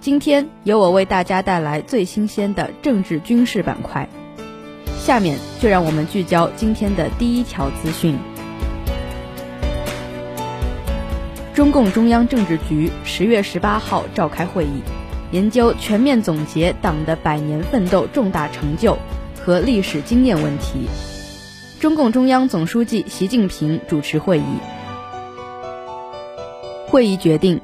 今天由我为大家带来最新鲜的政治军事板块。下面就让我们聚焦今天的第一条资讯。中共中央政治局十月十八号召开会议，研究全面总结党的百年奋斗重大成就和历史经验问题。中共中央总书记习近平主持会议。会议决定。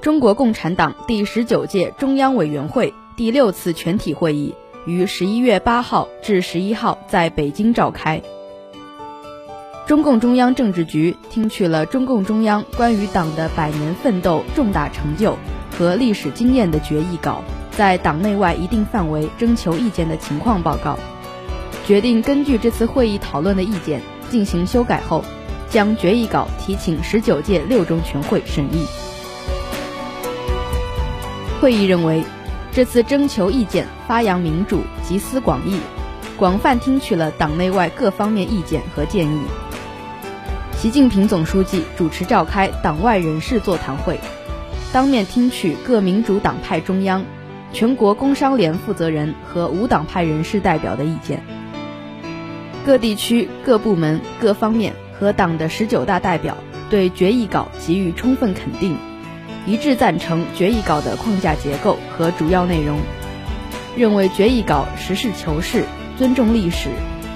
中国共产党第十九届中央委员会第六次全体会议于十一月八号至十一号在北京召开。中共中央政治局听取了中共中央关于党的百年奋斗重大成就和历史经验的决议稿，在党内外一定范围征求意见的情况报告，决定根据这次会议讨论的意见进行修改后，将决议稿提请十九届六中全会审议。会议认为，这次征求意见发扬民主、集思广益，广泛听取了党内外各方面意见和建议。习近平总书记主持召开党外人士座谈会，当面听取各民主党派中央、全国工商联负责人和无党派人士代表的意见。各地区、各部门、各方面和党的十九大代表对决议稿给予充分肯定。一致赞成决议稿的框架结构和主要内容，认为决议稿实事求是、尊重历史、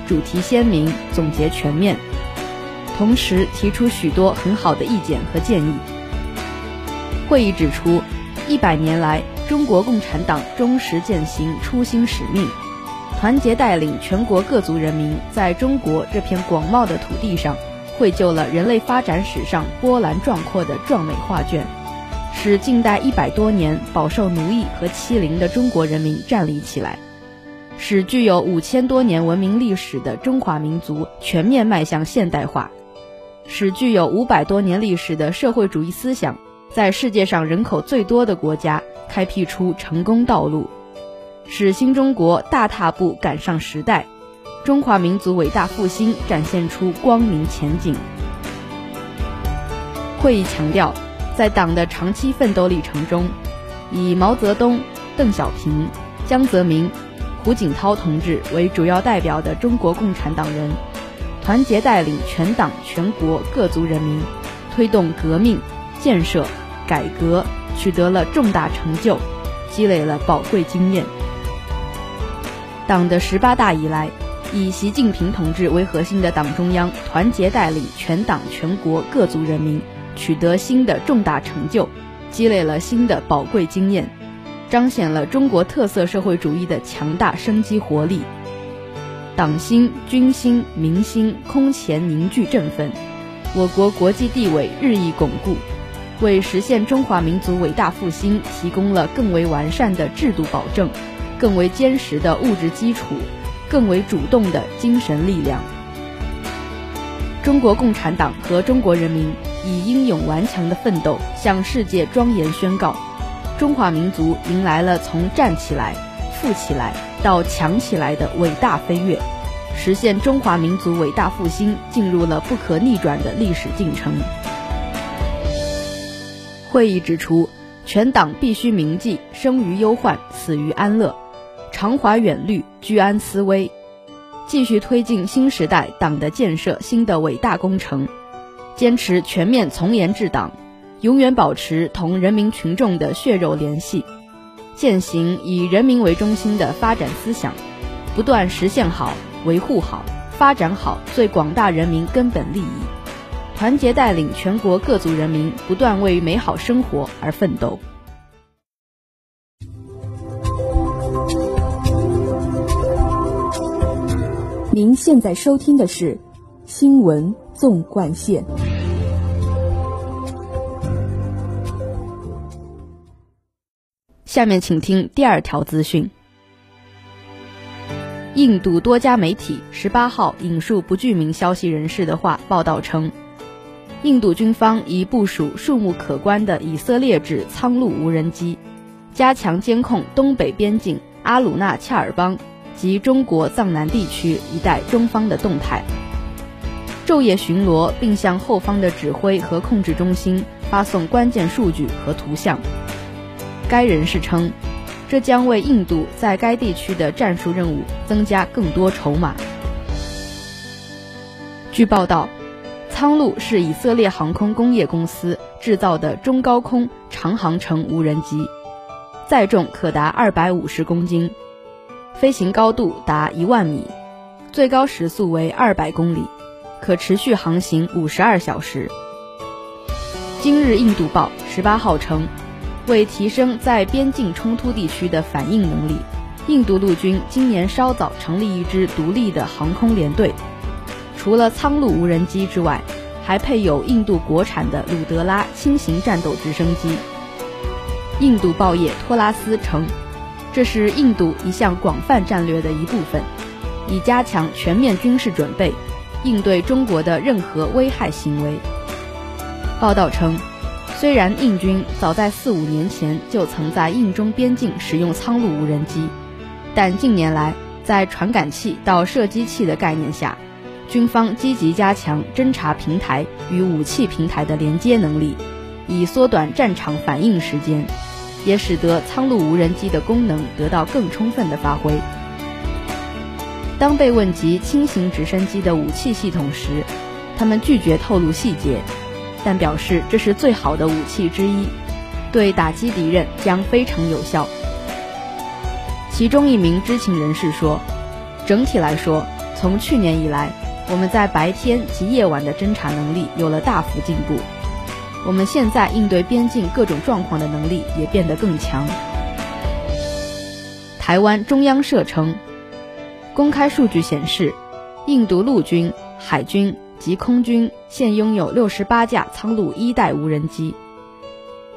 主题鲜明、总结全面，同时提出许多很好的意见和建议。会议指出，一百年来，中国共产党忠实践行初心使命，团结带领全国各族人民在中国这片广袤的土地上，绘就了人类发展史上波澜壮阔的壮美画卷。使近代一百多年饱受奴役和欺凌的中国人民站立起来，使具有五千多年文明历史的中华民族全面迈向现代化，使具有五百多年历史的社会主义思想在世界上人口最多的国家开辟出成功道路，使新中国大踏步赶上时代，中华民族伟大复兴展现出光明前景。会议强调。在党的长期奋斗历程中，以毛泽东、邓小平、江泽民、胡锦涛同志为主要代表的中国共产党人，团结带领全党全国各族人民，推动革命、建设、改革，取得了重大成就，积累了宝贵经验。党的十八大以来，以习近平同志为核心的党中央，团结带领全党全国各族人民。取得新的重大成就，积累了新的宝贵经验，彰显了中国特色社会主义的强大生机活力。党心、军心、民心空前凝聚振奋，我国国际地位日益巩固，为实现中华民族伟大复兴提供了更为完善的制度保证，更为坚实的物质基础，更为主动的精神力量。中国共产党和中国人民。以英勇顽强的奋斗向世界庄严宣告：中华民族迎来了从站起来、富起来到强起来的伟大飞跃，实现中华民族伟大复兴进入了不可逆转的历史进程。会议指出，全党必须铭记“生于忧患，死于安乐”，常怀远虑，居安思危，继续推进新时代党的建设新的伟大工程。坚持全面从严治党，永远保持同人民群众的血肉联系，践行以人民为中心的发展思想，不断实现好、维护好、发展好最广大人民根本利益，团结带领全国各族人民不断为美好生活而奋斗。您现在收听的是《新闻纵贯线》。下面请听第二条资讯。印度多家媒体十八号引述不具名消息人士的话报道称，印度军方已部署数目可观的以色列制苍鹭无人机，加强监控东北边境阿鲁纳恰尔邦及中国藏南地区一带中方的动态，昼夜巡逻，并向后方的指挥和控制中心发送关键数据和图像。该人士称。这将为印度在该地区的战术任务增加更多筹码。据报道，苍鹭是以色列航空工业公司制造的中高空长航程无人机，载重可达二百五十公斤，飞行高度达一万米，最高时速为二百公里，可持续航行五十二小时。今日印度报十八号称。为提升在边境冲突地区的反应能力，印度陆军今年稍早成立一支独立的航空联队。除了苍鹭无人机之外，还配有印度国产的鲁德拉轻型战斗直升机。印度报业托拉斯称，这是印度一项广泛战略的一部分，以加强全面军事准备，应对中国的任何危害行为。报道称。虽然印军早在四五年前就曾在印中边境使用苍鹭无人机，但近年来在传感器到射击器的概念下，军方积极加强侦察平台与武器平台的连接能力，以缩短战场反应时间，也使得苍鹭无人机的功能得到更充分的发挥。当被问及轻型直升机的武器系统时，他们拒绝透露细节。但表示这是最好的武器之一，对打击敌人将非常有效。其中一名知情人士说：“整体来说，从去年以来，我们在白天及夜晚的侦察能力有了大幅进步。我们现在应对边境各种状况的能力也变得更强。”台湾中央社称，公开数据显示，印度陆军、海军。及空军现拥有六十八架苍鹭一代无人机。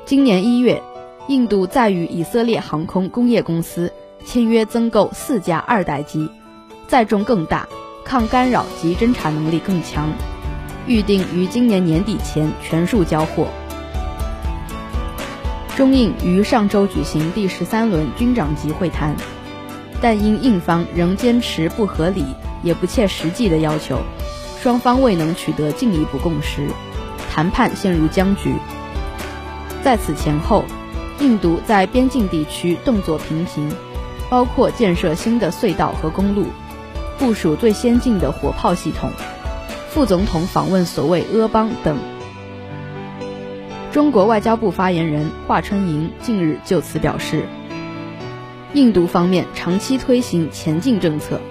今年一月，印度再与以色列航空工业公司签约增购四架二代机，载重更大，抗干扰及侦察能力更强，预定于今年年底前全数交货。中印于上周举行第十三轮军长级会谈，但因印方仍坚持不合理也不切实际的要求。双方未能取得进一步共识，谈判陷入僵局。在此前后，印度在边境地区动作频频，包括建设新的隧道和公路，部署最先进的火炮系统，副总统访问所谓阿邦等。中国外交部发言人华春莹近日就此表示，印度方面长期推行前进政策，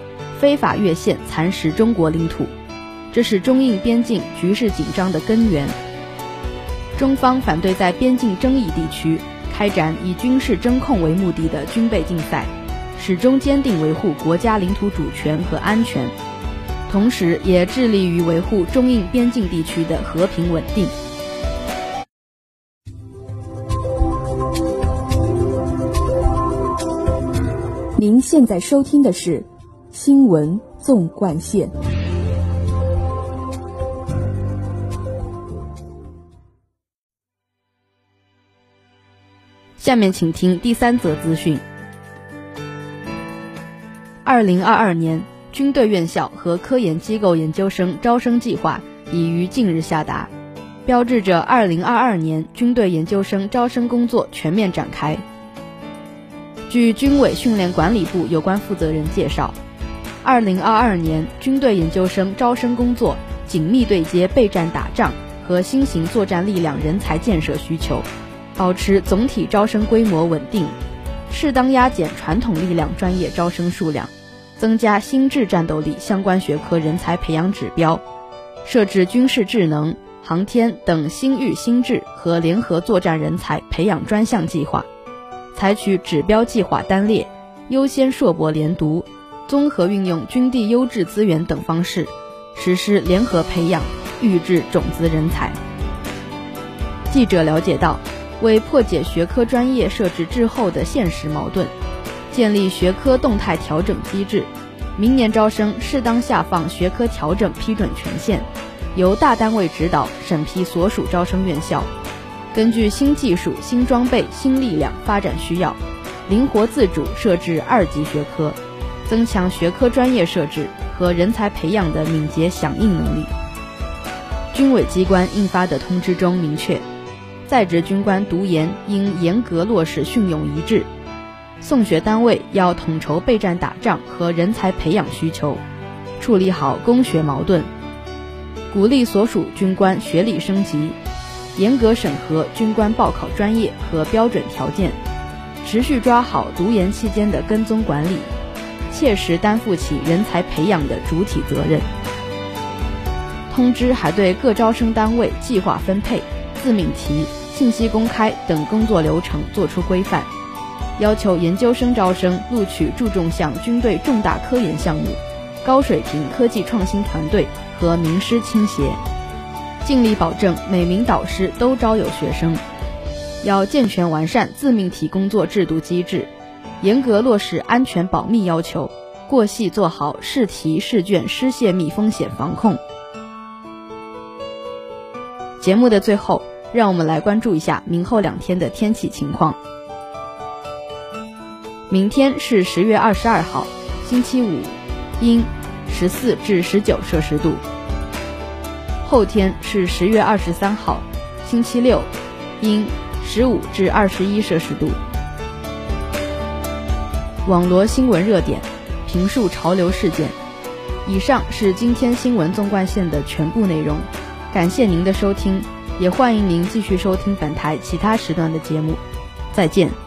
非法越线蚕食中国领土。这是中印边境局势紧张的根源。中方反对在边境争议地区开展以军事争控为目的的军备竞赛，始终坚定维护国家领土主权和安全，同时也致力于维护中印边境地区的和平稳定。您现在收听的是《新闻纵贯线》。下面请听第三则资讯。二零二二年军队院校和科研机构研究生招生计划已于近日下达，标志着二零二二年军队研究生招生工作全面展开。据军委训练管理部有关负责人介绍，二零二二年军队研究生招生工作紧密对接备战打仗和新型作战力量人才建设需求。保持总体招生规模稳定，适当压减传统力量专业招生数量，增加新质战斗力相关学科人才培养指标，设置军事智能、航天等新域新质和联合作战人才培养专项计划，采取指标计划单列、优先硕博连读、综合运用军地优质资源等方式，实施联合培养，预制种子人才。记者了解到。为破解学科专业设置滞后的现实矛盾，建立学科动态调整机制。明年招生适当下放学科调整批准权限，由大单位指导审批所属招生院校，根据新技术、新装备、新力量发展需要，灵活自主设置二级学科，增强学科专业设置和人才培养的敏捷响应能力。军委机关印发的通知中明确，在职军官读研应严格落实训用一致。送学单位要统筹备战打仗和人才培养需求，处理好供学矛盾，鼓励所属军官学历升级，严格审核军官报考专业和标准条件，持续抓好读研期间的跟踪管理，切实担负起人才培养的主体责任。通知还对各招生单位计划分配、自命题、信息公开等工作流程作出规范。要求研究生招生录取注重向军队重大科研项目、高水平科技创新团队和名师倾斜，尽力保证每名导师都招有学生。要健全完善自命题工作制度机制，严格落实安全保密要求，过细做好试题试卷失泄密风险防控。节目的最后，让我们来关注一下明后两天的天气情况。明天是十月二十二号，星期五，阴，十四至十九摄氏度。后天是十月二十三号，星期六，阴，十五至二十一摄氏度。网罗新闻热点，评述潮流事件。以上是今天新闻纵贯线的全部内容，感谢您的收听，也欢迎您继续收听本台其他时段的节目。再见。